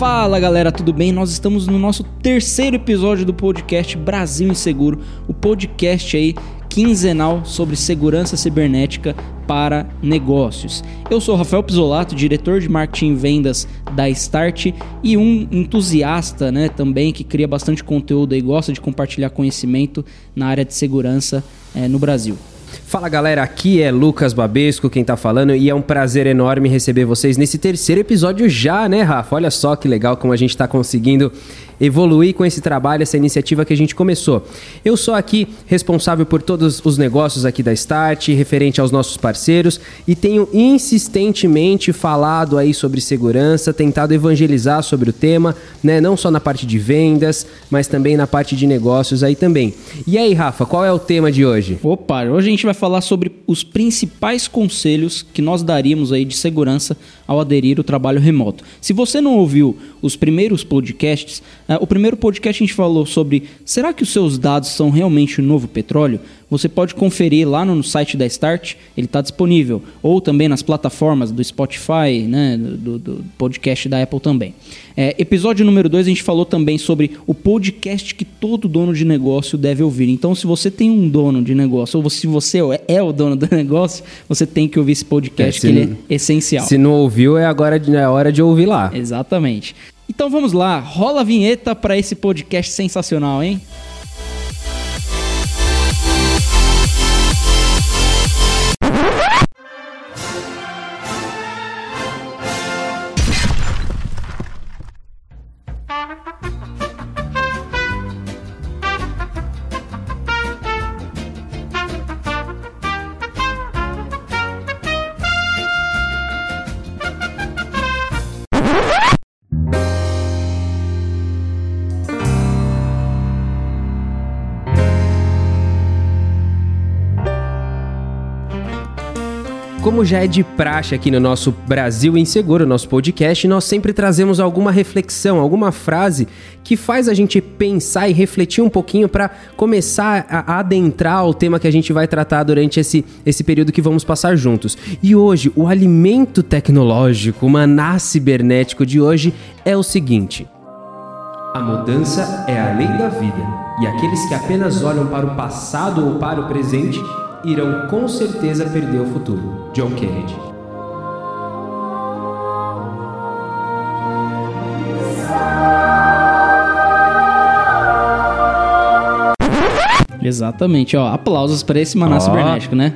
Fala galera, tudo bem? Nós estamos no nosso terceiro episódio do podcast Brasil Inseguro, o podcast aí quinzenal sobre segurança cibernética para negócios. Eu sou Rafael Pisolato, diretor de marketing e vendas da Start e um entusiasta, né, também que cria bastante conteúdo e gosta de compartilhar conhecimento na área de segurança é, no Brasil. Fala galera, aqui é Lucas Babesco quem tá falando e é um prazer enorme receber vocês nesse terceiro episódio já, né, Rafa? Olha só que legal como a gente tá conseguindo evoluir com esse trabalho, essa iniciativa que a gente começou. Eu sou aqui responsável por todos os negócios aqui da Start, referente aos nossos parceiros, e tenho insistentemente falado aí sobre segurança, tentado evangelizar sobre o tema, né? Não só na parte de vendas, mas também na parte de negócios aí também. E aí, Rafa, qual é o tema de hoje? Opa, hoje a gente vai falar sobre os principais conselhos que nós daríamos aí de segurança ao aderir ao trabalho remoto. Se você não ouviu os primeiros podcasts, uh, o primeiro podcast a gente falou sobre será que os seus dados são realmente o novo petróleo? Você pode conferir lá no site da Start, ele está disponível, ou também nas plataformas do Spotify, né, do, do podcast da Apple também. É, episódio número 2 a gente falou também sobre o podcast que todo dono de negócio deve ouvir. Então, se você tem um dono de negócio, ou se você é o dono do negócio, você tem que ouvir esse podcast, é, que ele é essencial. Se não ouviu, é agora é hora de ouvir lá. Exatamente. Então vamos lá, rola a vinheta para esse podcast sensacional, hein? Como já é de praxe aqui no nosso Brasil Inseguro, nosso podcast, nós sempre trazemos alguma reflexão, alguma frase que faz a gente pensar e refletir um pouquinho para começar a adentrar o tema que a gente vai tratar durante esse, esse período que vamos passar juntos. E hoje, o alimento tecnológico, o maná cibernético de hoje é o seguinte. A mudança é a lei da vida, e aqueles que apenas olham para o passado ou para o presente irão com certeza perder o futuro. John Kennedy. Exatamente, ó. Aplausos para esse maná oh. cibernético, né?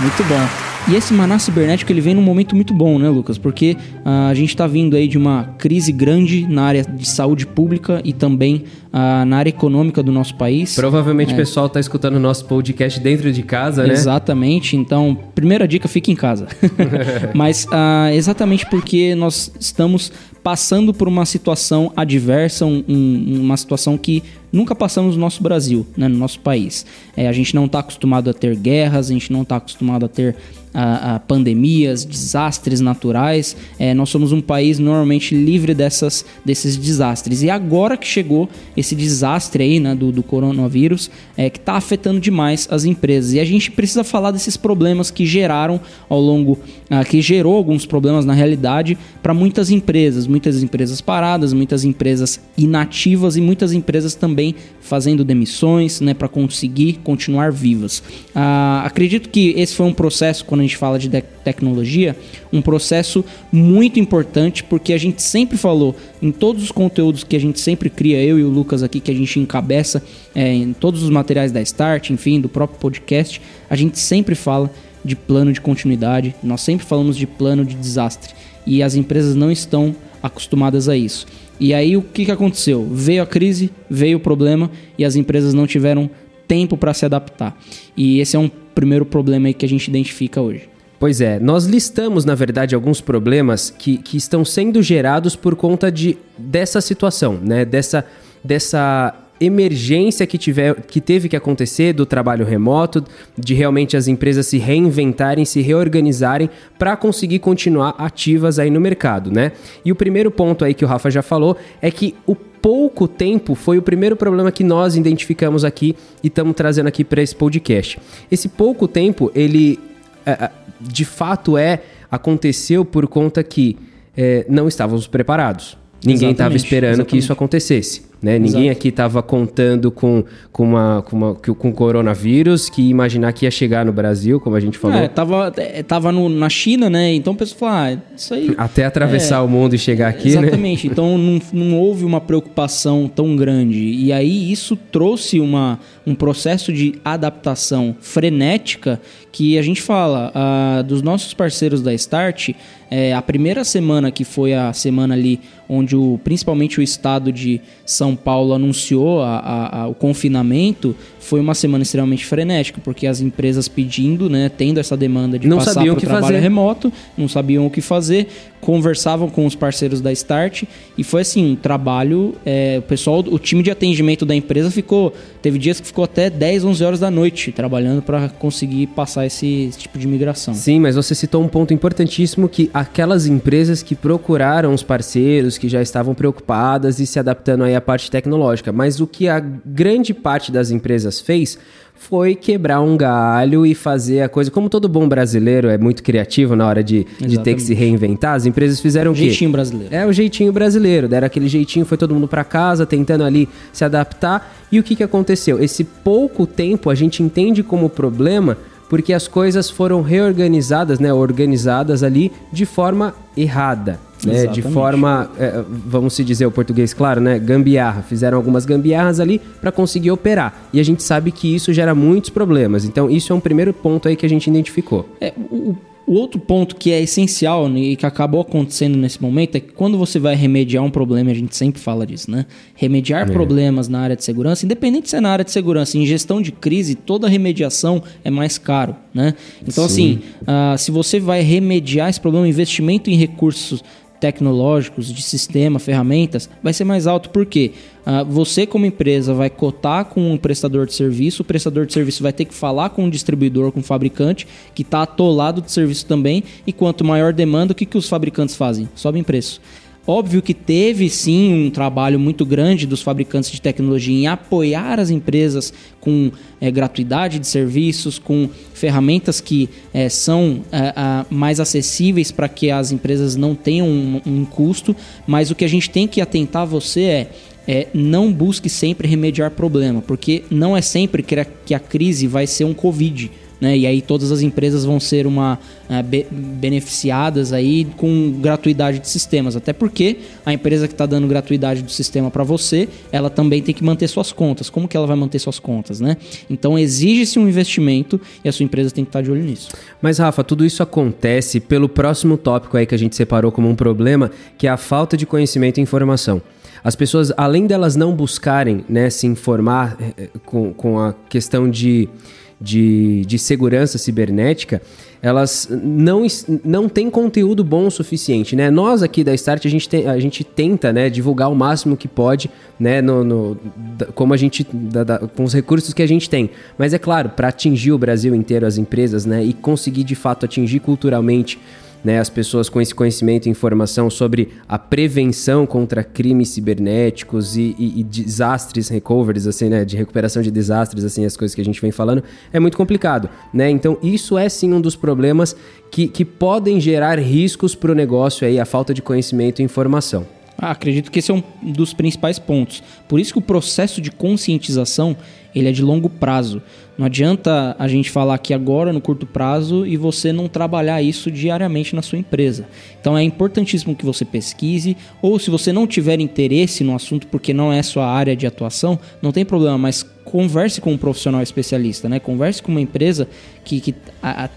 Muito bom. E esse maná cibernético ele vem num momento muito bom, né, Lucas? Porque uh, a gente está vindo aí de uma crise grande na área de saúde pública e também uh, na área econômica do nosso país. Provavelmente é. o pessoal está escutando o nosso podcast dentro de casa, né? Exatamente. Então, primeira dica, fique em casa. Mas uh, exatamente porque nós estamos passando por uma situação adversa, um, um, uma situação que nunca passamos no nosso Brasil, né, no nosso país. É, a gente não está acostumado a ter guerras, a gente não está acostumado a ter a, a pandemias, desastres naturais. É, nós somos um país normalmente livre dessas, desses desastres. E agora que chegou esse desastre aí né, do, do coronavírus, é, que está afetando demais as empresas. E a gente precisa falar desses problemas que geraram ao longo, ah, que gerou alguns problemas na realidade para muitas empresas, muitas empresas paradas, muitas empresas inativas e muitas empresas também fazendo demissões, né, para conseguir continuar vivas. Ah, acredito que esse foi um processo quando a gente fala de tecnologia, um processo muito importante, porque a gente sempre falou em todos os conteúdos que a gente sempre cria, eu e o Lucas aqui, que a gente encabeça é, em todos os materiais da Start, enfim, do próprio podcast, a gente sempre fala de plano de continuidade, nós sempre falamos de plano de desastre. E as empresas não estão acostumadas a isso. E aí o que, que aconteceu? Veio a crise, veio o problema e as empresas não tiveram tempo para se adaptar. E esse é um primeiro problema que a gente identifica hoje. Pois é, nós listamos, na verdade, alguns problemas que, que estão sendo gerados por conta de, dessa situação, né? Dessa, dessa emergência que, tiver, que teve que acontecer do trabalho remoto, de realmente as empresas se reinventarem, se reorganizarem para conseguir continuar ativas aí no mercado, né? E o primeiro ponto aí que o Rafa já falou é que o pouco tempo foi o primeiro problema que nós identificamos aqui e estamos trazendo aqui para esse podcast. Esse pouco tempo, ele é, é, de fato é aconteceu por conta que é, não estávamos preparados. Ninguém estava esperando exatamente. que isso acontecesse. Né? Ninguém aqui estava contando com, com, uma, com, uma, com coronavírus, que imaginar que ia chegar no Brasil, como a gente falou. É, tava, é, tava no, na China, né? Então o pessoal falou, ah, isso aí... Até atravessar é, o mundo e chegar aqui, exatamente. né? Exatamente. Então não, não houve uma preocupação tão grande. E aí isso trouxe uma, um processo de adaptação frenética que a gente fala, uh, dos nossos parceiros da Start, é, a primeira semana que foi a semana ali onde o, principalmente o estado de São Paulo anunciou a, a, a, o confinamento, foi uma semana extremamente frenética, porque as empresas pedindo, né, tendo essa demanda de não passar para o trabalho fazer. remoto, não sabiam o que fazer, conversavam com os parceiros da Start e foi assim, um trabalho, é, o pessoal, o time de atendimento da empresa ficou, teve dias que ficou até 10, 11 horas da noite trabalhando para conseguir passar esse, esse tipo de migração. Sim, mas você citou um ponto importantíssimo que aquelas empresas que procuraram os parceiros, que já estavam preocupadas e se adaptando aí à parte tecnológica, mas o que a grande parte das empresas fez foi quebrar um galho e fazer a coisa. Como todo bom brasileiro é muito criativo na hora de, de ter que se reinventar, as empresas fizeram o quê? Jeitinho brasileiro. É o jeitinho brasileiro. Deram aquele jeitinho, foi todo mundo para casa, tentando ali se adaptar. E o que, que aconteceu? Esse pouco tempo a gente entende como problema porque as coisas foram reorganizadas, né, organizadas ali de forma errada. Né, de forma, é, vamos se dizer o português claro, né, gambiarra. Fizeram algumas gambiarras ali para conseguir operar. E a gente sabe que isso gera muitos problemas. Então, isso é um primeiro ponto aí que a gente identificou. É, o, o outro ponto que é essencial né, e que acabou acontecendo nesse momento é que quando você vai remediar um problema, a gente sempre fala disso, né? Remediar é. problemas na área de segurança, independente se é na área de segurança, em gestão de crise, toda remediação é mais caro, né? Então, Sim. assim, uh, se você vai remediar esse problema, investimento em recursos tecnológicos, de sistema, ferramentas, vai ser mais alto. Por quê? Uh, você, como empresa, vai cotar com um prestador de serviço, o prestador de serviço vai ter que falar com o distribuidor, com o fabricante, que está atolado de serviço também, e quanto maior demanda, o que, que os fabricantes fazem? Sobem preço. Óbvio que teve sim um trabalho muito grande dos fabricantes de tecnologia em apoiar as empresas com é, gratuidade de serviços, com ferramentas que é, são é, mais acessíveis para que as empresas não tenham um, um, custo, mas o que a gente tem que atentar você é. É, não busque sempre remediar problema, porque não é sempre que a, que a crise vai ser um Covid né? E aí todas as empresas vão ser uma uh, be beneficiadas aí com gratuidade de sistemas, até porque a empresa que está dando gratuidade do sistema para você, ela também tem que manter suas contas. Como que ela vai manter suas contas, né? Então exige-se um investimento e a sua empresa tem que estar tá de olho nisso. Mas Rafa, tudo isso acontece pelo próximo tópico aí que a gente separou como um problema, que é a falta de conhecimento e informação. As pessoas, além delas não buscarem né, se informar eh, eh, com, com a questão de de, de segurança cibernética, elas não, não têm conteúdo bom o suficiente, né? Nós aqui da Start, a gente, tem, a gente tenta né, divulgar o máximo que pode, né? No, no como a gente, da, da, com os recursos que a gente tem. Mas é claro, para atingir o Brasil inteiro, as empresas, né? E conseguir de fato atingir culturalmente né, as pessoas com esse conhecimento e informação sobre a prevenção contra crimes cibernéticos e, e, e desastres recoveries, assim, né, de recuperação de desastres, assim, as coisas que a gente vem falando, é muito complicado, né? Então, isso é sim um dos problemas que, que podem gerar riscos para o negócio aí, a falta de conhecimento e informação. Ah, acredito que esse é um dos principais pontos. Por isso que o processo de conscientização ele é de longo prazo. Não adianta a gente falar aqui agora no curto prazo e você não trabalhar isso diariamente na sua empresa. Então é importantíssimo que você pesquise, ou se você não tiver interesse no assunto porque não é sua área de atuação, não tem problema, mas converse com um profissional especialista, né? Converse com uma empresa que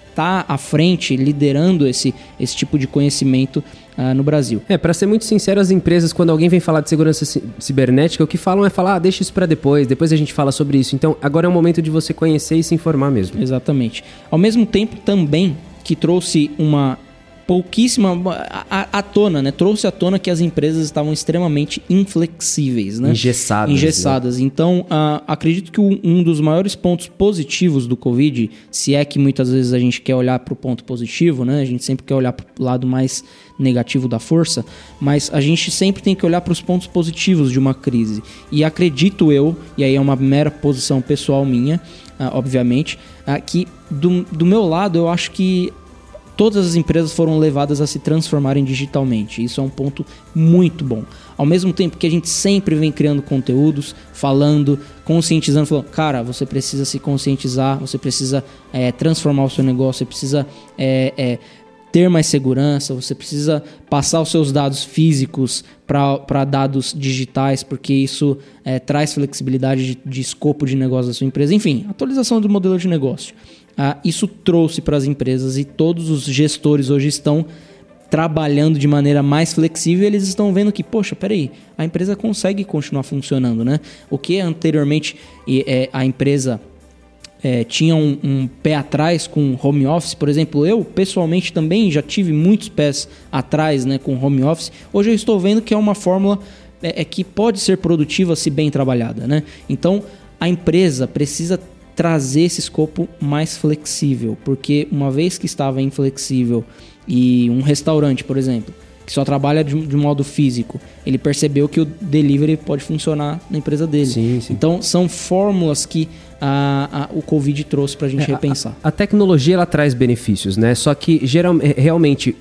está à frente, liderando esse, esse tipo de conhecimento uh, no Brasil. É, para ser muito sincero, as empresas, quando alguém vem falar de segurança cibernética, o que falam é falar, ah, deixa isso para depois, depois a gente fala sobre isso. Então, agora é o momento de você conhecer e se informar mesmo. Exatamente. Ao mesmo tempo, também que trouxe uma pouquíssima à tona, né? Trouxe à tona que as empresas estavam extremamente inflexíveis, né? Engessadas. Engessadas. Né? Então, uh, acredito que um dos maiores pontos positivos do Covid, se é que muitas vezes a gente quer olhar para o ponto positivo, né? A gente sempre quer olhar para o lado mais negativo da força, mas a gente sempre tem que olhar para os pontos positivos de uma crise. E acredito eu, e aí é uma mera posição pessoal minha, obviamente, uh, que do, do meu lado eu acho que todas as empresas foram levadas a se transformarem digitalmente. Isso é um ponto muito bom. Ao mesmo tempo que a gente sempre vem criando conteúdos, falando, conscientizando, falando, cara, você precisa se conscientizar, você precisa é, transformar o seu negócio, você precisa é, é, ter mais segurança, você precisa passar os seus dados físicos para dados digitais, porque isso é, traz flexibilidade de, de, escopo de negócio da sua empresa. Enfim, atualização do modelo de negócio. Ah, isso trouxe para as empresas e todos os gestores hoje estão trabalhando de maneira mais flexível, eles estão vendo que, poxa, peraí, a empresa consegue continuar funcionando, né? O que anteriormente é, a empresa é, tinha um, um, pé atrás com home office, por exemplo, eu pessoalmente também já tive muitos pés atrás né, com home office. Hoje eu estou vendo que é uma fórmula é, é que pode ser produtiva se bem trabalhada. Né? Então a empresa precisa trazer esse escopo mais flexível, porque uma vez que estava inflexível e um restaurante, por exemplo, que só trabalha de, de modo físico, ele percebeu que o delivery pode funcionar na empresa dele. Sim, sim. Então são fórmulas que a, a, o Covid trouxe para a gente é, repensar. A, a, tecnologia ela traz benefícios, né? Só que geral, realmente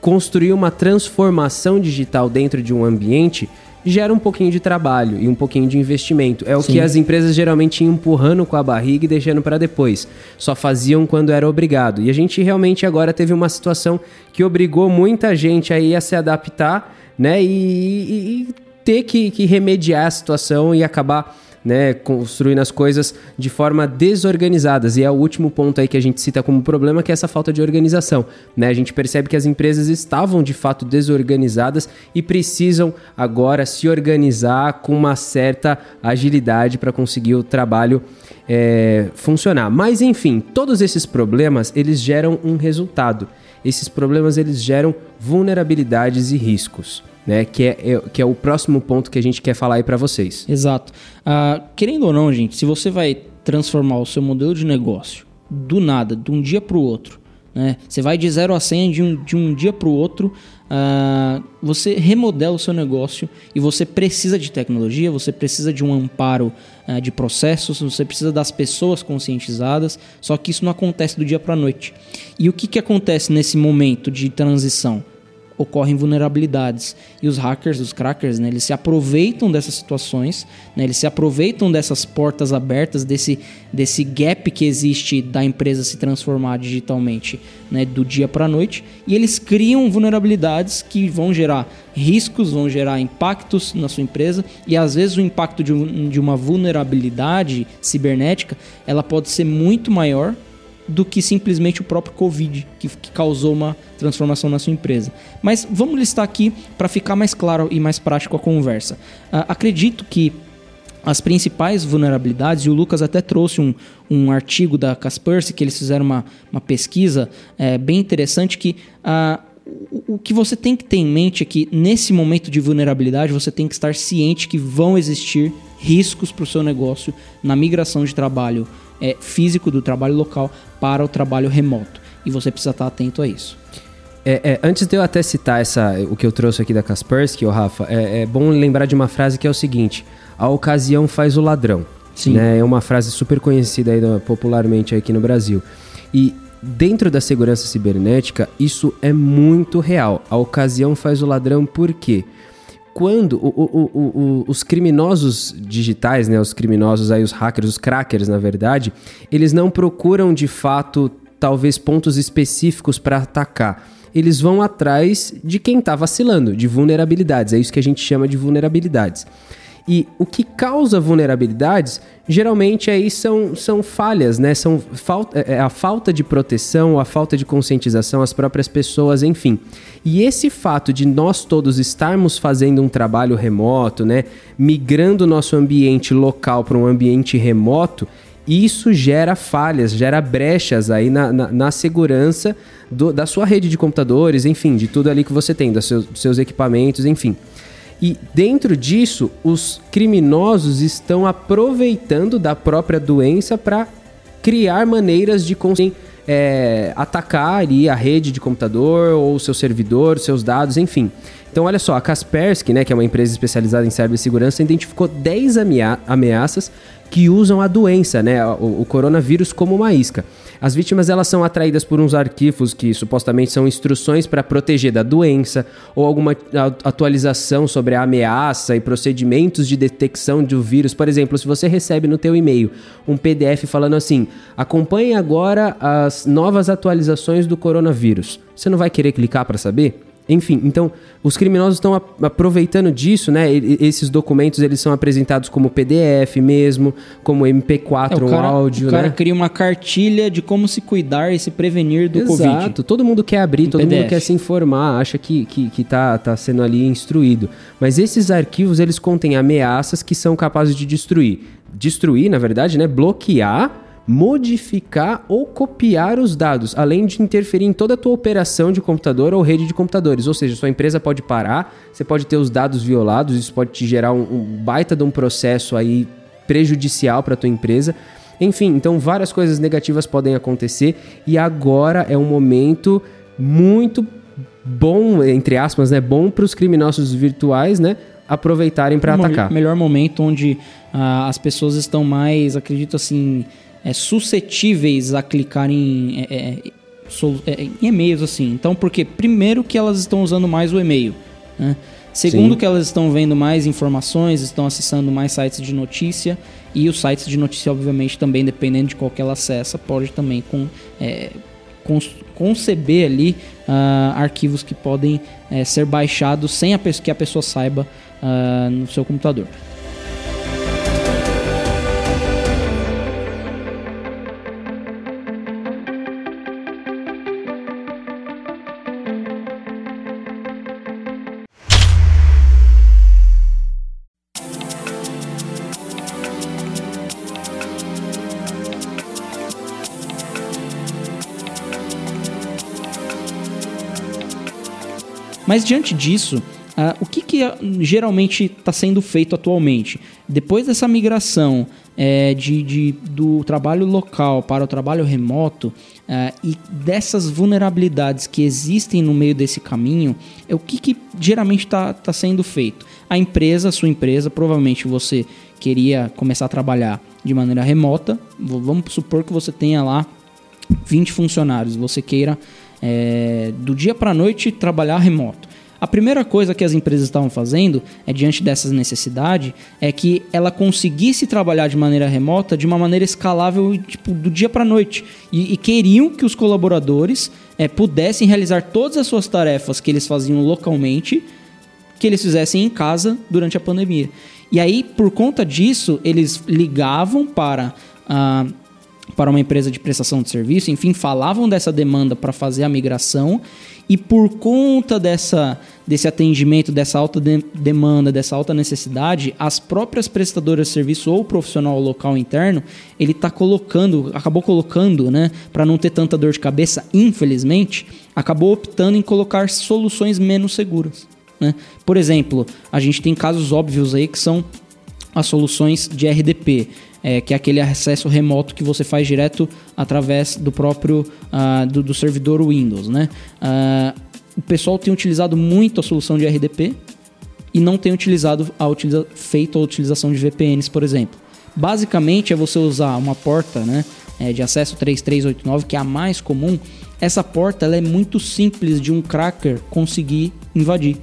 construir uma transformação digital dentro de um ambiente gera um pouquinho de trabalho e um pouquinho de investimento. É o Sim. que as empresas geralmente iam empurrando com a barriga e deixando para depois. Só faziam quando era obrigado. E a gente realmente agora teve uma situação que obrigou muita gente aí a se adaptar, né? E, e, e ter que, que remediar a situação e acabar né, construindo as coisas de forma desorganizadas. E é o último ponto aí que a gente cita como problema, que é essa falta de organização. Né? A gente percebe que as empresas estavam de fato desorganizadas e precisam agora se organizar com uma certa agilidade para conseguir o trabalho é, funcionar. Mas enfim, todos esses problemas eles geram um resultado. Esses problemas eles geram vulnerabilidades e riscos né? Que é, é, que é o próximo ponto que a gente quer falar aí para vocês. Exato. Uh, querendo ou não, gente, se você vai transformar o seu modelo de negócio do nada, de um dia para o outro, né? Você vai de 0 a 100 de um, de um dia para o outro, uh, você remodela o seu negócio e você precisa de tecnologia, você precisa de um amparo uh, de processos, você precisa das pessoas conscientizadas, só que isso não acontece do dia para a noite. E o que, que acontece nesse momento de transição? Ocorrem vulnerabilidades. E os hackers, os crackers, né, eles se aproveitam dessas situações, né, eles se aproveitam dessas portas abertas, desse, desse gap que existe da empresa se transformar digitalmente né, do dia para a noite, e eles criam vulnerabilidades que vão gerar riscos, vão gerar impactos na sua empresa, e às vezes o impacto de, de uma vulnerabilidade cibernética ela pode ser muito maior do que simplesmente o próprio Covid, que, que causou uma transformação na sua empresa. Mas vamos listar aqui para ficar mais claro e mais prático a conversa. Uh, acredito que as principais vulnerabilidades, e o Lucas até trouxe um, um artigo da Kaspersky, que eles fizeram uma, uma pesquisa é, bem interessante, que uh, o que você tem que ter em mente é que nesse momento de vulnerabilidade você tem que estar ciente que vão existir riscos para o seu negócio na migração de trabalho é, físico do trabalho local para o trabalho remoto. E você precisa estar atento a isso. É, é, antes de eu até citar essa, o que eu trouxe aqui da Kaspersky, oh, Rafa, é, é, bom lembrar de uma frase que é o seguinte: a ocasião faz o ladrão. Sim. Né? É uma frase super conhecida aí, popularmente aqui no Brasil. E dentro da segurança cibernética, isso é muito real. A ocasião faz o ladrão por quê? Quando o, o, o, os criminosos digitais, né, os criminosos aí, os hackers, os crackers, na verdade, eles não procuram de fato talvez pontos específicos para atacar. Eles vão atrás de quem está vacilando, de vulnerabilidades. É isso que a gente chama de vulnerabilidades. E o que causa vulnerabilidades geralmente aí são, são falhas, né? São falta, é, é a falta de proteção, a falta de conscientização, as próprias pessoas, enfim. E esse fato de nós todos estarmos fazendo um trabalho remoto, né? Migrando o nosso ambiente local para um ambiente remoto, isso gera falhas, gera brechas aí na, na, na segurança do, da sua rede de computadores, enfim, de tudo ali que você tem, dos seus, dos seus equipamentos, enfim. E dentro disso, os criminosos estão aproveitando da própria doença para criar maneiras de conseguir é, atacar ali a rede de computador ou seu servidor, seus dados, enfim. Então, olha só, a Kaspersky, né, que é uma empresa especializada em cibersegurança, identificou 10 amea ameaças que usam a doença, né, o, o coronavírus como uma isca. As vítimas elas são atraídas por uns arquivos que supostamente são instruções para proteger da doença ou alguma atualização sobre a ameaça e procedimentos de detecção do vírus. Por exemplo, se você recebe no teu e-mail um PDF falando assim: "Acompanhe agora as novas atualizações do coronavírus". Você não vai querer clicar para saber? Enfim, então os criminosos estão aproveitando disso, né? Esses documentos eles são apresentados como PDF mesmo, como MP4 é, o cara, áudio, o cara né? cria uma cartilha de como se cuidar e se prevenir do Exato. Covid. Exato. Todo mundo quer abrir, todo PDF. mundo quer se informar, acha que, que, que tá, tá sendo ali instruído. Mas esses arquivos eles contêm ameaças que são capazes de destruir. Destruir, na verdade, né? Bloquear modificar ou copiar os dados, além de interferir em toda a tua operação de computador ou rede de computadores. Ou seja, sua empresa pode parar, você pode ter os dados violados, isso pode te gerar um, um baita de um processo aí prejudicial para tua empresa. Enfim, então várias coisas negativas podem acontecer e agora é um momento muito bom, entre aspas, né, bom para os criminosos virtuais, né, aproveitarem para atacar. Melhor momento onde uh, as pessoas estão mais, acredito assim, é, suscetíveis a clicar em, é, é, é, em e-mails assim. Então, porque primeiro que elas estão usando mais o e-mail, né? Segundo Sim. que elas estão vendo mais informações, estão acessando mais sites de notícia e os sites de notícia, obviamente, também dependendo de qual que ela acessa, pode também com, é, conceber ali uh, arquivos que podem é, ser baixados sem a que a pessoa saiba uh, no seu computador. Mas diante disso, Uh, o que, que ah, geralmente está sendo feito atualmente? Depois dessa migração é, de, de, do trabalho local para o trabalho remoto uh, e dessas vulnerabilidades que existem no meio desse caminho, é o que, que geralmente está tá sendo feito? A empresa, a sua empresa, provavelmente você queria começar a trabalhar de maneira remota. Vamos supor que você tenha lá 20 funcionários, você queira é, do dia para a noite trabalhar remoto. A primeira coisa que as empresas estavam fazendo, é diante dessas necessidades, é que ela conseguisse trabalhar de maneira remota, de uma maneira escalável, tipo, do dia para noite. E, e, queriam que os colaboradores é, pudessem realizar todas as suas tarefas que eles faziam localmente, que eles fizessem em casa durante a pandemia. E aí, por conta disso, eles ligavam para. Uh, para uma empresa de prestação de serviço, enfim, falavam dessa demanda para fazer a migração e por conta dessa, desse atendimento, dessa alta de demanda, dessa alta necessidade, as próprias prestadoras de serviço ou profissional local interno, ele está colocando, acabou colocando, né, para não ter tanta dor de cabeça, infelizmente, acabou optando em colocar soluções menos seguras. Né? Por exemplo, a gente tem casos óbvios aí que são as soluções de RDP é, que é aquele acesso remoto que você faz direto através do próprio uh, do, do, servidor Windows, né? Uh, o pessoal tem utilizado muito a solução de RDP e não tem utilizado a utiliza feito a utilização de VPNs, por exemplo. Basicamente é você usar uma porta, né, é, de acesso 3389, que é a mais comum. Essa porta ela é muito simples de um cracker conseguir invadir.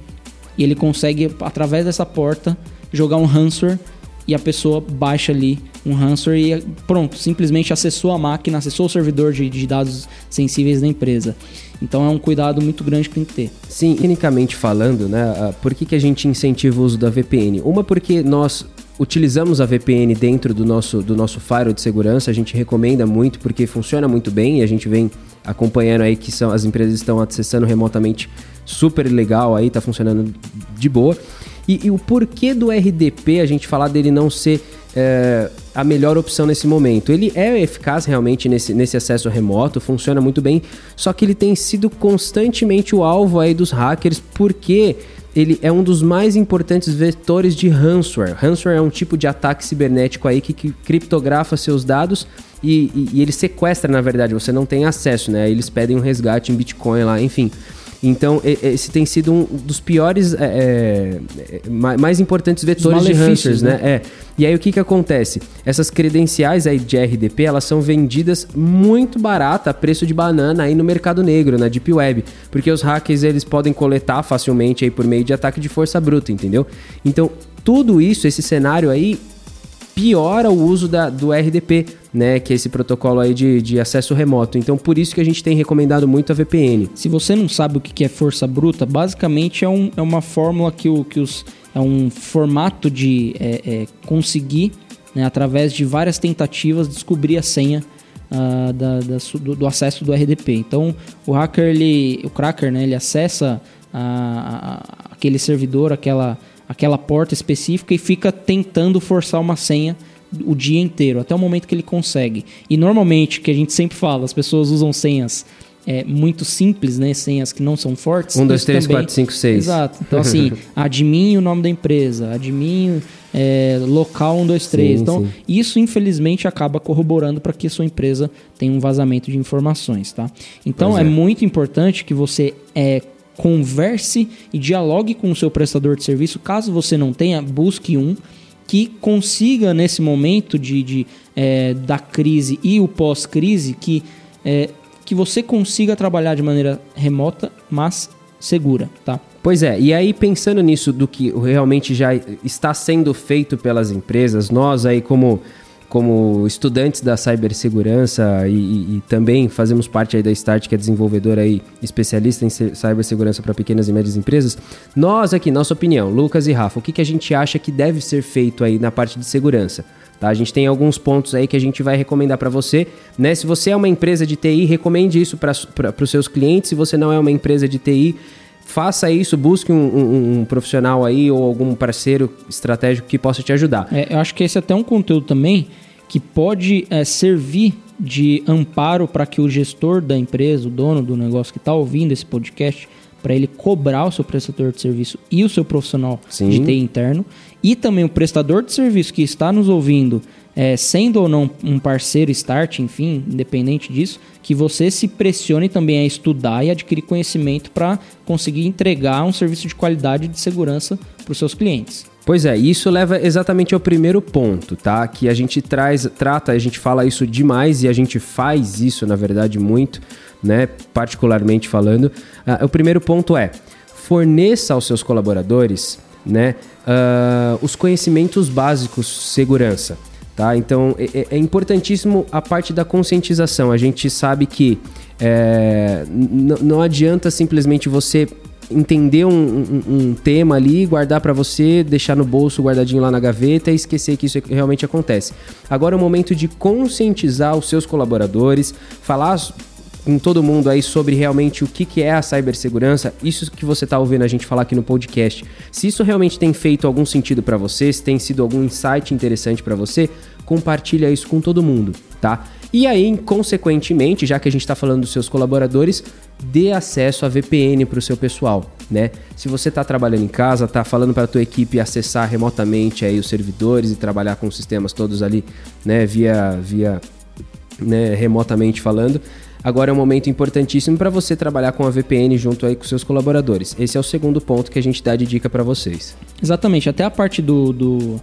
E ele consegue através dessa porta jogar um ransomware e a pessoa baixa ali um ransomware e pronto, simplesmente acessou a máquina, acessou o servidor de, de dados sensíveis da empresa. Então é um cuidado muito grande que tem que ter. Sim, tecnicamente falando, né, por que, que a gente incentiva o uso da VPN? Uma porque nós utilizamos a VPN dentro do nosso, do nosso firewall de segurança, a gente recomenda muito porque funciona muito bem e a gente vem acompanhando aí que são, as empresas estão acessando remotamente super legal aí, tá funcionando de boa. E, e o porquê do RDP, a gente falar dele não ser é, a melhor opção nesse momento. Ele é eficaz realmente nesse, nesse acesso remoto, funciona muito bem, só que ele tem sido constantemente o alvo aí dos hackers, porque ele é um dos mais importantes vetores de ransomware. Ransomware é um tipo de ataque cibernético aí que, que criptografa seus dados e, e, e, ele sequestra, na verdade, você não tem acesso, né? Eles pedem um resgate em Bitcoin lá, enfim. Então, esse tem sido um dos piores, é, é, mais importantes vetores de hunters, né? né? É. E aí o que que acontece? Essas credenciais aí de RDP, elas são vendidas muito barata, a preço de banana aí no mercado negro, na Deep Web, porque os hackers eles podem coletar facilmente aí por meio de ataque de força bruta, entendeu? Então, tudo isso, esse cenário aí piora o uso da, do RDP, né? Que é esse protocolo aí de, de acesso remoto. Então, por isso que a gente tem recomendado muito a VPN. Se você não sabe o que é força bruta, basicamente é, um, é uma fórmula que, o, que os. É um formato de é, é, conseguir, né, através de várias tentativas, descobrir a senha uh, da, da, do, do, acesso do RDP. Então, o hacker, ele, o cracker, né, ele acessa aquele servidor, aquela aquela porta específica e fica tentando forçar uma senha o dia inteiro, até o momento que ele consegue. E normalmente, que a gente sempre fala, as pessoas usam senhas é, muito simples, né? Senhas que não são fortes. 1, 2, 3, 4, 5, 6. Exato. Então, assim, admin o nome da empresa, admin é, local 1, 2, 3. Sim, então, sim. isso infelizmente acaba corroborando para que a sua empresa tenha um vazamento de informações, tá? Então, é. é. muito importante que você é, converse e dialogue com o seu prestador de serviço. Caso você não tenha, busque um que consiga nesse momento de, de é, da crise e o pós-crise que é, que você consiga trabalhar de maneira remota, mas segura, tá? Pois é, e aí pensando nisso do que realmente já está sendo feito pelas empresas, nós aí como como estudantes da cibersegurança e, e, e, também fazemos parte aí da Start, que é desenvolvedora e especialista em cibersegurança para pequenas e médias empresas. Nós aqui, nossa opinião, Lucas e Rafa, o que, que a gente acha que deve ser feito aí na parte de segurança? Tá? A gente tem alguns pontos aí que a gente vai recomendar para você. Né? Se você é uma empresa de TI, recomende isso para os seus clientes. Se você não é uma empresa de TI, faça isso, busque um, um, um, profissional aí ou algum parceiro estratégico que possa te ajudar. É, eu acho que esse é até um conteúdo também que pode é, servir de amparo para que o gestor da empresa, o dono do negócio que está ouvindo esse podcast, para ele cobrar o seu prestador de serviço e o seu profissional Sim. de TI interno, e também o prestador de serviço que está nos ouvindo, é, sendo ou não um parceiro start, enfim, independente disso, que você se pressione também a estudar e adquirir conhecimento para conseguir entregar um serviço de qualidade e de segurança para os seus clientes. Pois é, isso leva exatamente ao primeiro ponto, tá? Que a gente traz, trata, a gente fala isso demais e a gente faz isso, na verdade, muito, né? Particularmente falando. Uh, o primeiro ponto é forneça aos seus colaboradores, né? Uh, os conhecimentos básicos segurança, tá? Então é, é, é importantíssimo a parte da conscientização. A gente sabe que é, não adianta simplesmente você entender um, um, um tema ali, guardar para você, deixar no bolso guardadinho lá na gaveta e esquecer que isso realmente acontece. Agora é o momento de conscientizar os seus colaboradores, falar com todo mundo aí sobre realmente o que, que é a cibersegurança, isso que você está ouvindo a gente falar aqui no podcast. Se isso realmente tem feito algum sentido para você, se tem sido algum insight interessante para você, compartilha isso com todo mundo, tá? E aí, consequentemente, já que a gente está falando dos seus colaboradores, dê acesso a VPN para o seu pessoal, né? Se você está trabalhando em casa, está falando para a tua equipe acessar remotamente aí os servidores e trabalhar com os sistemas todos ali, né, via via né, remotamente falando, agora é um momento importantíssimo para você trabalhar com a VPN junto aí com seus colaboradores. Esse é o segundo ponto que a gente dá de dica para vocês. Exatamente, até a parte do, do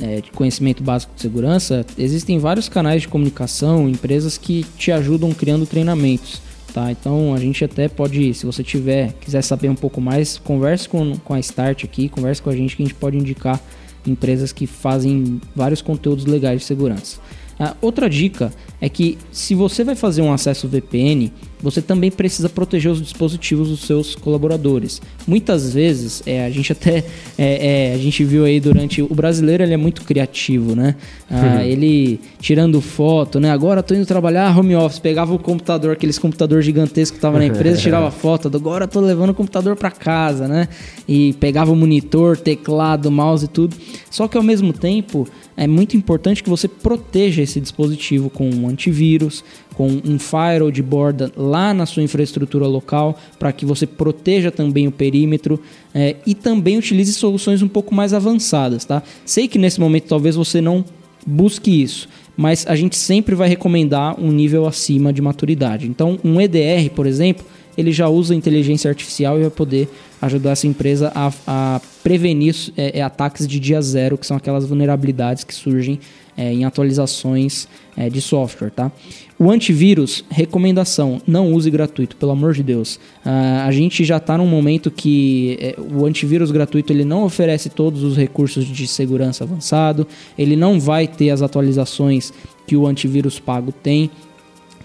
é, de conhecimento básico de segurança, existem vários canais de comunicação, empresas que te ajudam criando treinamentos. Tá? Então a gente até pode, se você tiver, quiser saber um pouco mais, converse com, com a Start aqui, converse com a gente que a gente pode indicar empresas que fazem vários conteúdos legais de segurança. Uh, outra dica é que se você vai fazer um acesso VPN, você também precisa proteger os dispositivos dos seus colaboradores. Muitas vezes, é, a gente até é, é, a gente viu aí durante o brasileiro ele é muito criativo, né? Ah, uhum. Ele tirando foto, né? Agora tô indo trabalhar home office, pegava o computador, aqueles computador gigantesco que tava na empresa, tirava foto. Agora tô levando o computador para casa, né? E pegava o monitor, teclado, mouse e tudo. Só que ao mesmo tempo é muito importante que você proteja esse dispositivo com um antivírus, com um firewall de borda lá na sua infraestrutura local, para que você proteja também o perímetro é, e também utilize soluções um pouco mais avançadas, tá? Sei que nesse momento talvez você não busque isso, mas a gente sempre vai recomendar um nível acima de maturidade. Então, um EDR, por exemplo, ele já usa inteligência artificial e vai poder ajudar essa empresa a, a prevenir é, é, ataques de dia zero, que são aquelas vulnerabilidades que surgem é, em atualizações é, de software, tá? O antivírus, recomendação, não use gratuito, pelo amor de Deus. Uh, a gente já está num momento que é, o antivírus gratuito ele não oferece todos os recursos de segurança avançado, ele não vai ter as atualizações que o antivírus pago tem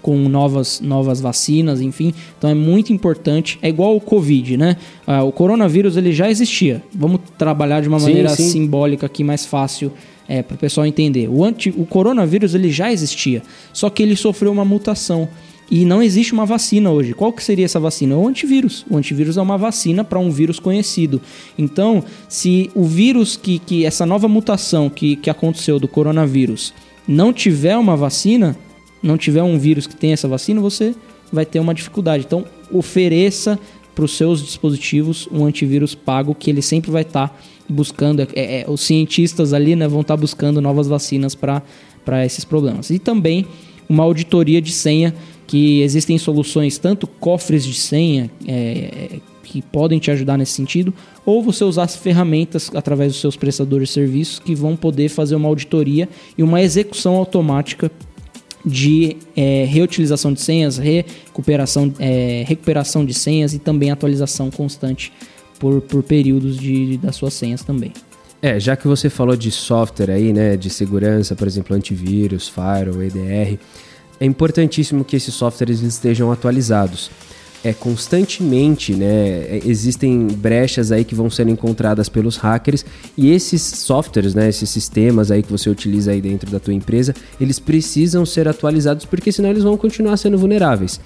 com novas, novas vacinas, enfim. Então é muito importante. É igual o Covid, né? Uh, o coronavírus ele já existia. Vamos trabalhar de uma sim, maneira sim. simbólica aqui, mais fácil é, para o pessoal entender. O, anti, o coronavírus ele já existia, só que ele sofreu uma mutação. E não existe uma vacina hoje. Qual que seria essa vacina? O antivírus. O antivírus é uma vacina para um vírus conhecido. Então, se o vírus que, que essa nova mutação que, que aconteceu do coronavírus não tiver uma vacina, não tiver um vírus que tem essa vacina, você vai ter uma dificuldade. Então, ofereça para os seus dispositivos um antivírus pago que ele sempre vai estar tá buscando, é, é, os cientistas ali né, vão estar tá buscando novas vacinas para esses problemas. E também uma auditoria de senha, que existem soluções, tanto cofres de senha, é, que podem te ajudar nesse sentido, ou você usar as ferramentas através dos seus prestadores de serviços que vão poder fazer uma auditoria e uma execução automática de é, reutilização de senhas, recuperação, é, recuperação de senhas e também atualização constante por, por períodos de, das suas senhas também. É, já que você falou de software aí, né, de segurança, por exemplo, antivírus, firewall, EDR, é importantíssimo que esses softwares estejam atualizados é, constantemente, né, é, existem brechas aí que vão sendo encontradas pelos hackers e esses softwares, né, esses sistemas aí que você utiliza aí dentro da tua empresa, eles precisam ser atualizados porque senão eles vão continuar sendo vulneráveis.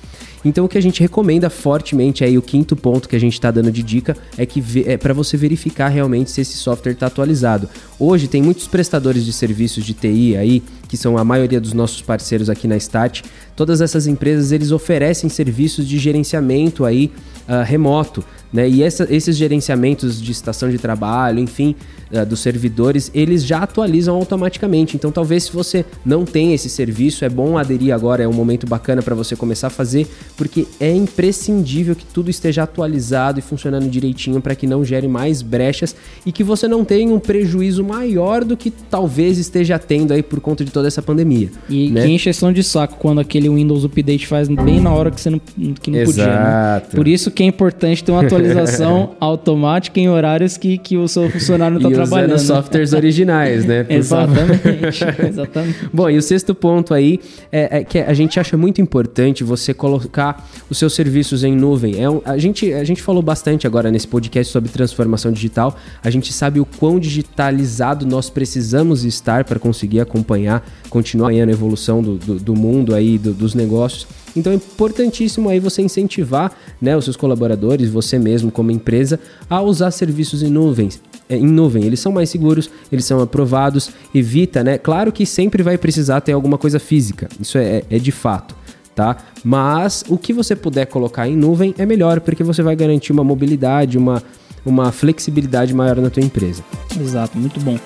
Então o que a gente recomenda fortemente aí o quinto ponto que a gente está dando de dica é que é para você verificar realmente se esse software está atualizado. Hoje tem muitos prestadores de serviços de TI aí que são a maioria dos nossos parceiros aqui na Stat. Todas essas empresas eles oferecem serviços de gerenciamento aí uh, remoto. Né? E essa, esses gerenciamentos de estação de trabalho, enfim, uh, dos servidores, eles já atualizam automaticamente. Então, talvez se você não tem esse serviço, é bom aderir agora, é um momento bacana para você começar a fazer, porque é imprescindível que tudo esteja atualizado e funcionando direitinho para que não gere mais brechas e que você não tenha um prejuízo maior do que talvez esteja tendo aí por conta de toda essa pandemia. E né? que encheção de saco quando aquele Windows Update faz bem na hora que você não, que não podia. Né? Por isso que é importante ter uma atualização automática em horários que, que o seu funcionário não está trabalhando. Usando softwares originais, né? exatamente, exatamente. Bom, e o sexto ponto aí é, é, que a gente acha muito importante você colocar os seus serviços em nuvem. É um, a, gente, a gente falou bastante agora nesse podcast sobre transformação digital. A gente sabe o quão digitalizado nós precisamos estar para conseguir acompanhar, continuar acompanhando a evolução do, do, do mundo aí, do, dos negócios. Então é importantíssimo aí você incentivar né, os seus colaboradores, você mesmo como empresa, a usar serviços em nuvens. É, em nuvem, eles são mais seguros, eles são aprovados, evita, né? Claro que sempre vai precisar ter alguma coisa física, isso é, é de fato. Tá? Mas o que você puder colocar em nuvem é melhor, porque você vai garantir uma mobilidade, uma, uma flexibilidade maior na tua empresa. Exato, muito bom.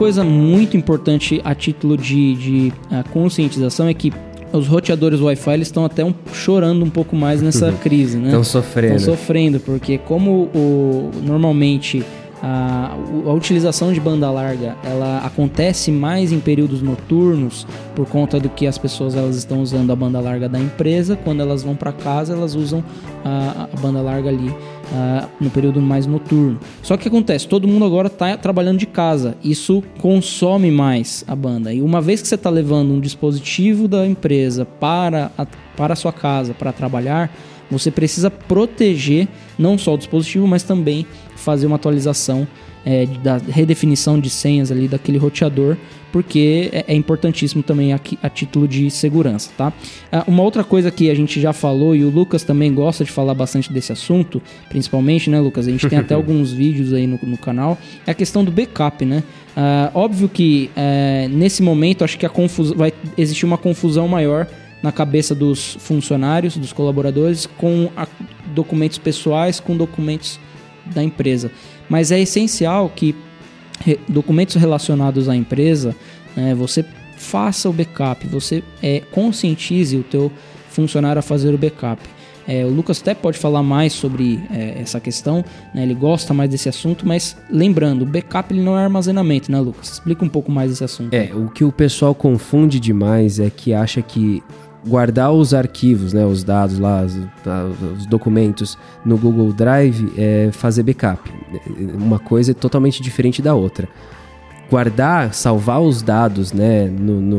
Coisa muito importante a título de, de uh, conscientização é que os roteadores Wi-Fi estão até um, chorando um pouco mais nessa uhum. crise, né? Estão sofrendo. Estão sofrendo, porque como o, normalmente a, a, utilização de banda larga ela acontece mais em períodos noturnos por conta do que as pessoas elas estão usando a banda larga da empresa quando elas vão para casa elas usam a, a banda larga ali uh, no período mais noturno. Só que acontece, todo mundo agora está trabalhando de casa, isso consome mais a banda. E uma vez que você está levando um dispositivo da empresa para a, para a sua casa para trabalhar, você precisa proteger não só o dispositivo, mas também fazer uma atualização é, da redefinição de senhas ali daquele roteador, porque é, é importantíssimo também a, a, título de segurança, tá? Ah, uma outra coisa que a gente já falou e o Lucas também gosta de falar bastante desse assunto, principalmente, né, Lucas? A gente tem até alguns vídeos aí no, no, canal, é a questão do backup, né? Ah, óbvio que é, nesse momento acho que a confusão vai existir uma confusão maior na cabeça dos funcionários, dos colaboradores, com a, documentos pessoais, com documentos da empresa. Mas é essencial que documentos relacionados à empresa, né, você faça o backup, você é, conscientize o teu funcionário a fazer o backup. É, o Lucas até pode falar mais sobre é, essa questão, né? ele gosta mais desse assunto, mas lembrando, o backup ele não é armazenamento, né, Lucas? Explica um pouco mais desse assunto. É, o que o pessoal confunde demais é que acha que guardar os arquivos, né, os dados lá, os, os, documentos no Google Drive é fazer backup. Uma coisa é totalmente diferente da outra. Guardar, salvar os dados né, no, no,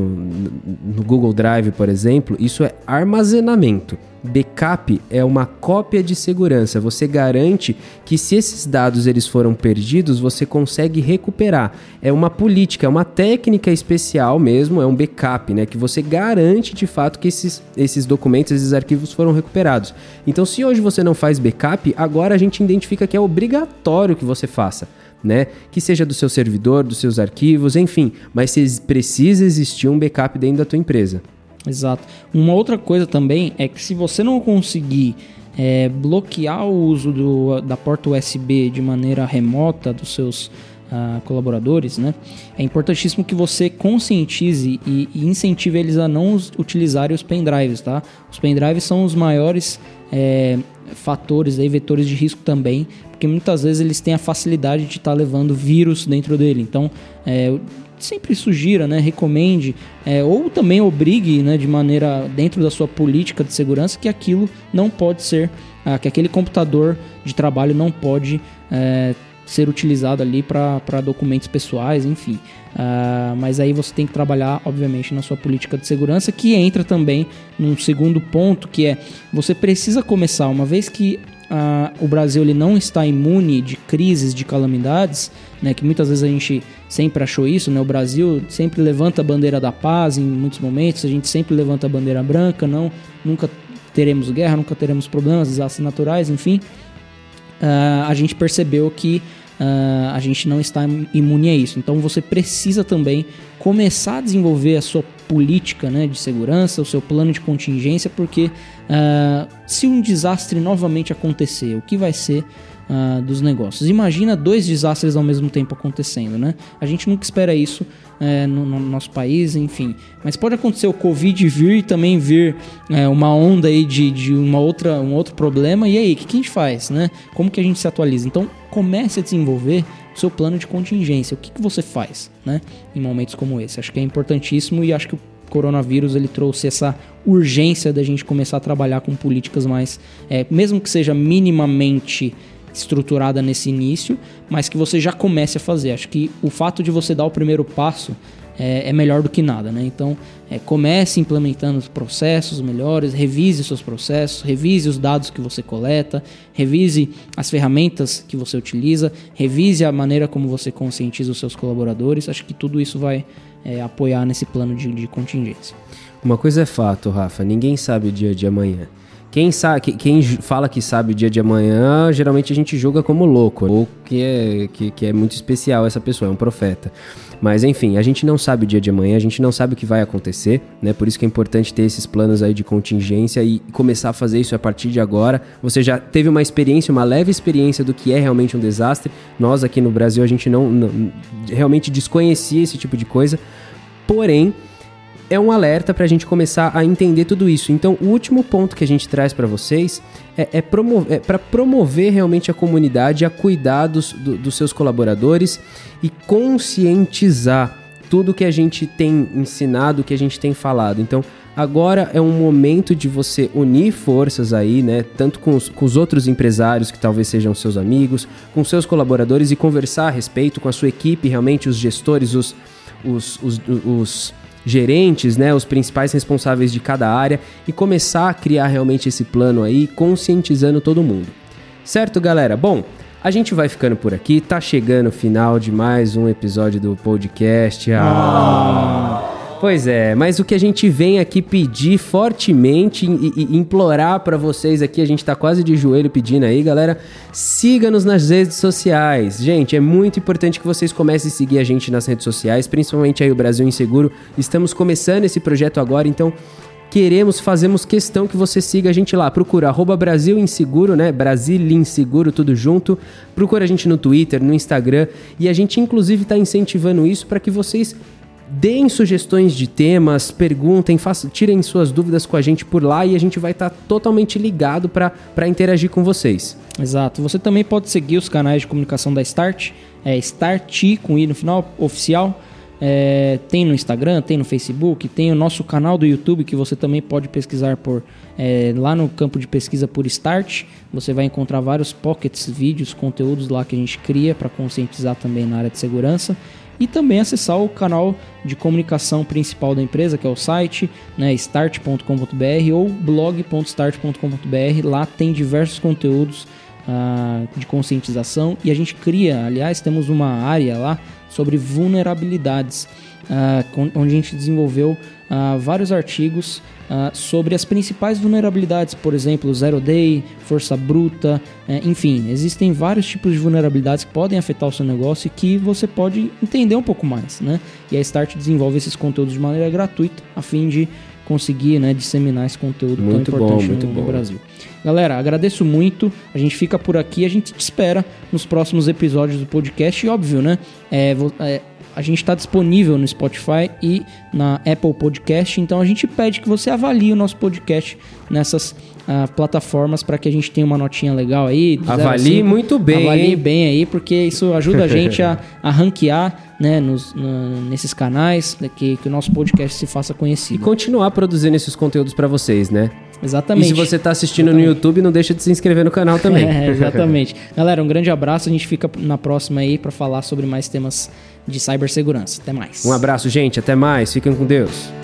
no Google Drive, por exemplo, isso é armazenamento. Backup é uma cópia de segurança. Você garante que se esses dados eles foram perdidos, você consegue recuperar. É uma política, é uma técnica especial mesmo, é um backup, né? Que você garante de fato que esses, esses documentos, esses arquivos foram recuperados. Então, se hoje você não faz backup, agora a gente identifica que é obrigatório que você faça. Né? Que seja do seu servidor, dos seus arquivos, enfim, mas precisa existir um backup dentro da tua empresa. Exato. Uma outra coisa também é que se você não conseguir é, bloquear o uso do, da porta USB de maneira remota dos seus uh, colaboradores, né? É importantíssimo que você conscientize e, e, incentive eles a não utilizarem os pendrives, tá? Os pendrives são os maiores é, fatores, aí, vetores de risco também, porque muitas vezes eles têm a facilidade de estar tá levando vírus dentro dele. Então, é, sempre sugira, né, recomende é, ou também obrigue, né, de maneira dentro da sua política de segurança que aquilo não pode ser, ah, que aquele computador de trabalho não pode é, ser utilizado ali para documentos pessoais, enfim. Uh, mas aí você tem que trabalhar, obviamente, na sua política de segurança, que entra também num segundo ponto, que é você precisa começar, uma vez que uh, o Brasil ele não está imune de crises, de calamidades, né, que muitas vezes a gente sempre achou isso, né, o Brasil sempre levanta a bandeira da paz em muitos momentos, a gente sempre levanta a bandeira branca, não, nunca teremos guerra, nunca teremos problemas, desastres naturais, enfim, uh, a gente percebeu que Uh, a gente não está imune a isso. Então você precisa também começar a desenvolver a sua política né, de segurança, o seu plano de contingência, porque uh, se um desastre novamente acontecer, o que vai ser uh, dos negócios? Imagina dois desastres ao mesmo tempo acontecendo, né? A gente nunca espera isso é, no, no, nosso país, enfim. Mas pode acontecer o Covid vir e também vir é, uma onda aí de, de uma outra, um outro problema. E aí, o que, que a gente faz, né? Como que a gente se atualiza? Então, comece a desenvolver o seu plano de contingência. O que, que você faz, né? Em momentos como esse. Acho que é importantíssimo e acho que o coronavírus ele trouxe essa urgência da gente começar a trabalhar com políticas mais, é, mesmo que seja minimamente estruturada nesse início, mas que você já comece a fazer. Acho que o fato de você dar o primeiro passo é, é melhor do que nada, né? Então, é, comece implementando os processos melhores, revise seus processos, revise os dados que você coleta, revise as ferramentas que você utiliza, revise a maneira como você conscientiza os seus colaboradores. Acho que tudo isso vai é, apoiar nesse plano de, de contingência. Uma coisa é fato, Rafa, ninguém sabe o dia de amanhã. Quem, sabe, quem fala que sabe o dia de amanhã, geralmente a gente julga como louco, ou que é, que, que é muito especial essa pessoa, é um profeta. Mas enfim, a gente não sabe o dia de amanhã, a gente não sabe o que vai acontecer, né? Por isso que é importante ter esses planos aí de contingência e começar a fazer isso a partir de agora. Você já teve uma experiência, uma leve experiência do que é realmente um desastre. Nós aqui no Brasil a gente não, não realmente desconhecia esse tipo de coisa. Porém, é um alerta para a gente começar a entender tudo isso. Então, o último ponto que a gente traz para vocês é, é, promover, é para promover realmente a comunidade a cuidar dos, do, dos seus colaboradores e conscientizar tudo que a gente tem ensinado, que a gente tem falado. Então, agora é um momento de você unir forças aí, né? Tanto com os, com os outros empresários que talvez sejam seus amigos, com seus colaboradores e conversar a respeito com a sua equipe, realmente os gestores, os, os, os, os gerentes, né, os principais responsáveis de cada área e começar a criar realmente esse plano aí, conscientizando todo mundo. Certo, galera? Bom, A gente vai ficando por aqui, tá chegando o final de mais um episódio do podcast. Ah. Pois é, mas o que a gente vem aqui pedir fortemente e, e implorar para vocês aqui, a gente tá quase de joelho pedindo aí, galera, siga-nos nas redes sociais. Gente, é muito importante que vocês comecem a seguir a gente nas redes sociais, principalmente aí o Brasil Inseguro. Estamos começando esse projeto agora, então queremos, fazemos questão que você siga a gente lá. Procura arroba Brasil Inseguro, né? Brasil Inseguro, tudo junto. Procura a gente no Twitter, no Instagram. E a gente, inclusive, está incentivando isso para que vocês Deem sugestões de temas, perguntem, façam, tirem suas dúvidas com a gente por lá e a gente vai estar tá totalmente ligado para interagir com vocês. Exato. Você também pode seguir os canais de comunicação da Start, é Start com i no final, oficial. É, tem no Instagram, tem no Facebook, tem o nosso canal do YouTube que você também pode pesquisar por é, lá no campo de pesquisa por Start. Você vai encontrar vários pockets, vídeos, conteúdos lá que a gente cria para conscientizar também na área de segurança e também acessar o canal de comunicação principal da empresa, que é o site né, start.com.br ou blog.start.com.br. Lá tem diversos conteúdos uh, de conscientização e a gente cria, aliás, temos uma área lá sobre vulnerabilidades, uh, onde a gente desenvolveu uh, vários artigos uh, sobre as principais vulnerabilidades, por exemplo, Zero Day, Força Bruta, uh, enfim, existem vários tipos de vulnerabilidades que podem afetar o seu negócio e que você pode entender um pouco mais, né? E a Start desenvolve esses conteúdos de maneira gratuita a fim de conseguir né, disseminar esse conteúdo muito tão importante bom, muito no, bom. no Brasil. Galera, agradeço muito. A gente fica por aqui. A gente te espera nos próximos episódios do podcast. E óbvio, né? É, é, a gente está disponível no Spotify e na Apple Podcast, então a gente pede que você avalie o nosso podcast nessas uh, plataformas para que a gente tenha uma notinha legal aí. Avalie muito bem. Avalie hein? bem aí, porque isso ajuda a gente a, a ranquear né, nos, no, nesses canais, que, que o nosso podcast se faça conhecido. E continuar produzindo esses conteúdos para vocês, né? Exatamente. E se você está assistindo exatamente. no YouTube, não deixa de se inscrever no canal também. É, exatamente. Galera, um grande abraço. A gente fica na próxima aí para falar sobre mais temas de cibersegurança. Até mais. Um abraço, gente. Até mais. Fiquem com Deus.